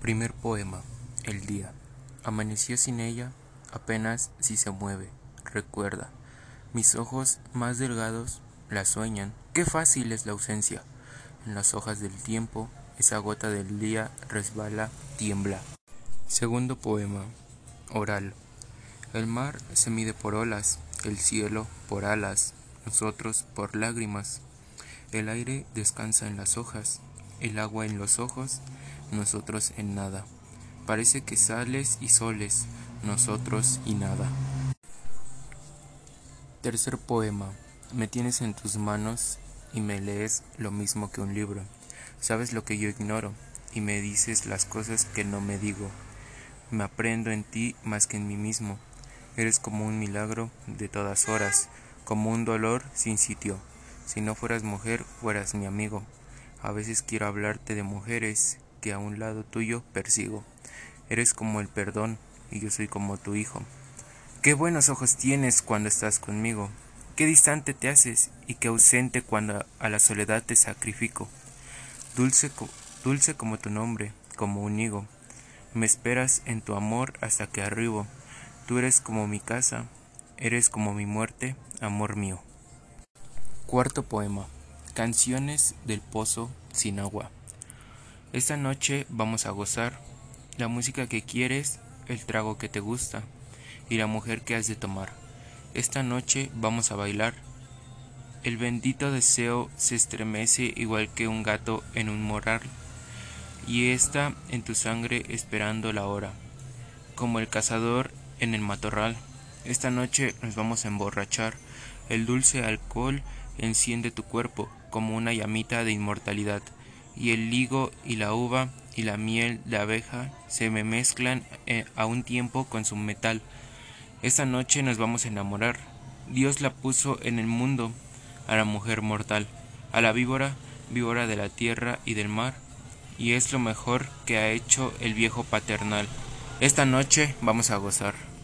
Primer poema. El día. Amaneció sin ella, apenas si se mueve. Recuerda. Mis ojos más delgados la sueñan. Qué fácil es la ausencia. En las hojas del tiempo, esa gota del día resbala, tiembla. Segundo poema. Oral. El mar se mide por olas, el cielo por alas, nosotros por lágrimas. El aire descansa en las hojas, el agua en los ojos, nosotros en nada. Parece que sales y soles, nosotros y nada. Tercer poema. Me tienes en tus manos y me lees lo mismo que un libro. Sabes lo que yo ignoro y me dices las cosas que no me digo. Me aprendo en ti más que en mí mismo. Eres como un milagro de todas horas, como un dolor sin sitio. Si no fueras mujer, fueras mi amigo. A veces quiero hablarte de mujeres que a un lado tuyo persigo. Eres como el perdón y yo soy como tu hijo. Qué buenos ojos tienes cuando estás conmigo. Qué distante te haces y qué ausente cuando a la soledad te sacrifico. Dulce, dulce como tu nombre, como un higo. Me esperas en tu amor hasta que arribo. Tú eres como mi casa, eres como mi muerte, amor mío. Cuarto poema. Canciones del pozo sin agua. Esta noche vamos a gozar la música que quieres, el trago que te gusta y la mujer que has de tomar. Esta noche vamos a bailar. El bendito deseo se estremece igual que un gato en un moral y está en tu sangre esperando la hora, como el cazador en el matorral. Esta noche nos vamos a emborrachar. El dulce alcohol enciende tu cuerpo como una llamita de inmortalidad, y el higo y la uva y la miel de abeja se me mezclan eh, a un tiempo con su metal. Esta noche nos vamos a enamorar. Dios la puso en el mundo, a la mujer mortal, a la víbora, víbora de la tierra y del mar, y es lo mejor que ha hecho el viejo paternal. Esta noche vamos a gozar.